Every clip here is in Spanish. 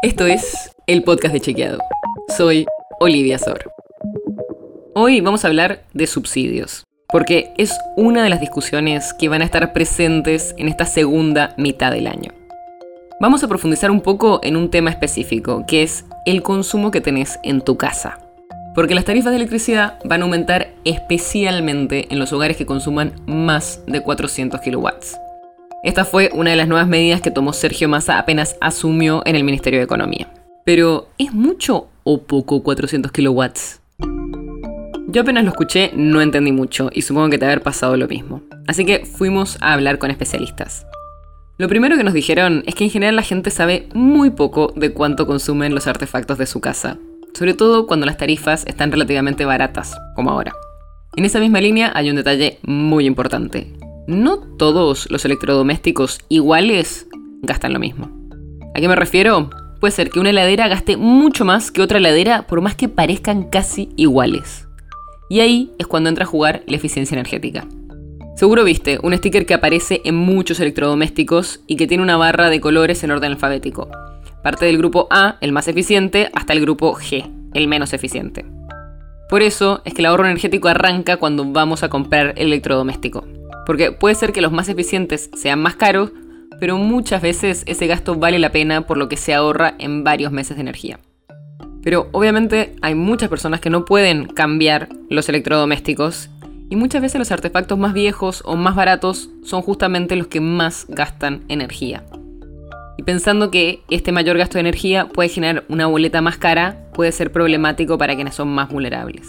Esto es el podcast de Chequeado. Soy Olivia Sor. Hoy vamos a hablar de subsidios, porque es una de las discusiones que van a estar presentes en esta segunda mitad del año. Vamos a profundizar un poco en un tema específico, que es el consumo que tenés en tu casa. Porque las tarifas de electricidad van a aumentar especialmente en los hogares que consuman más de 400 kilowatts. Esta fue una de las nuevas medidas que tomó Sergio Massa apenas asumió en el Ministerio de Economía. Pero, ¿es mucho o poco 400 kilowatts? Yo apenas lo escuché, no entendí mucho y supongo que te haber pasado lo mismo. Así que fuimos a hablar con especialistas. Lo primero que nos dijeron es que en general la gente sabe muy poco de cuánto consumen los artefactos de su casa, sobre todo cuando las tarifas están relativamente baratas, como ahora. En esa misma línea hay un detalle muy importante no todos los electrodomésticos iguales gastan lo mismo. ¿A qué me refiero? Puede ser que una heladera gaste mucho más que otra heladera por más que parezcan casi iguales. Y ahí es cuando entra a jugar la eficiencia energética. Seguro viste un sticker que aparece en muchos electrodomésticos y que tiene una barra de colores en orden alfabético. Parte del grupo A, el más eficiente, hasta el grupo G, el menos eficiente. Por eso es que el ahorro energético arranca cuando vamos a comprar el electrodoméstico. Porque puede ser que los más eficientes sean más caros, pero muchas veces ese gasto vale la pena por lo que se ahorra en varios meses de energía. Pero obviamente hay muchas personas que no pueden cambiar los electrodomésticos y muchas veces los artefactos más viejos o más baratos son justamente los que más gastan energía. Y pensando que este mayor gasto de energía puede generar una boleta más cara, puede ser problemático para quienes son más vulnerables.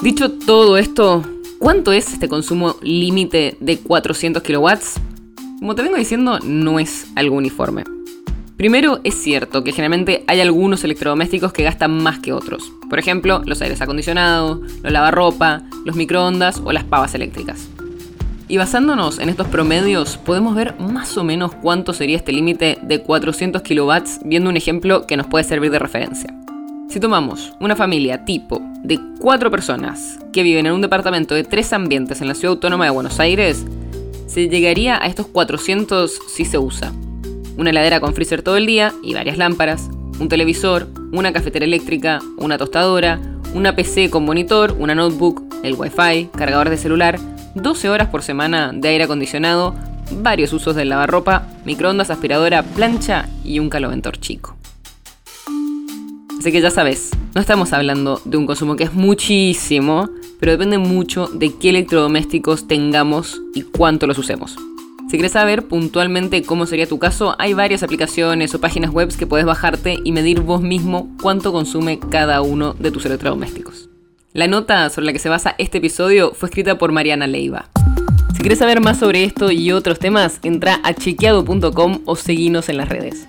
Dicho todo esto, ¿Cuánto es este consumo límite de 400 kilowatts? Como te vengo diciendo, no es algo uniforme. Primero, es cierto que generalmente hay algunos electrodomésticos que gastan más que otros. Por ejemplo, los aires acondicionados, los lavarropa, los microondas o las pavas eléctricas. Y basándonos en estos promedios, podemos ver más o menos cuánto sería este límite de 400 kilowatts viendo un ejemplo que nos puede servir de referencia. Si tomamos una familia tipo de cuatro personas que viven en un departamento de tres ambientes en la ciudad autónoma de Buenos Aires, se llegaría a estos 400 si se usa. Una heladera con freezer todo el día y varias lámparas, un televisor, una cafetera eléctrica, una tostadora, una PC con monitor, una notebook, el wifi, cargador de celular, 12 horas por semana de aire acondicionado, varios usos del lavarropa, microondas, aspiradora, plancha y un caloventor chico. Así que ya sabes, no estamos hablando de un consumo que es muchísimo, pero depende mucho de qué electrodomésticos tengamos y cuánto los usemos. Si quieres saber puntualmente cómo sería tu caso, hay varias aplicaciones o páginas web que puedes bajarte y medir vos mismo cuánto consume cada uno de tus electrodomésticos. La nota sobre la que se basa este episodio fue escrita por Mariana Leiva. Si quieres saber más sobre esto y otros temas, entra a chequeado.com o seguinos en las redes.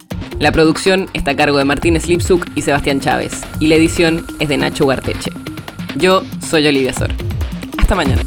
La producción está a cargo de Martín Slipsuk y Sebastián Chávez, y la edición es de Nacho Guarteche. Yo soy Olivia Sor. Hasta mañana.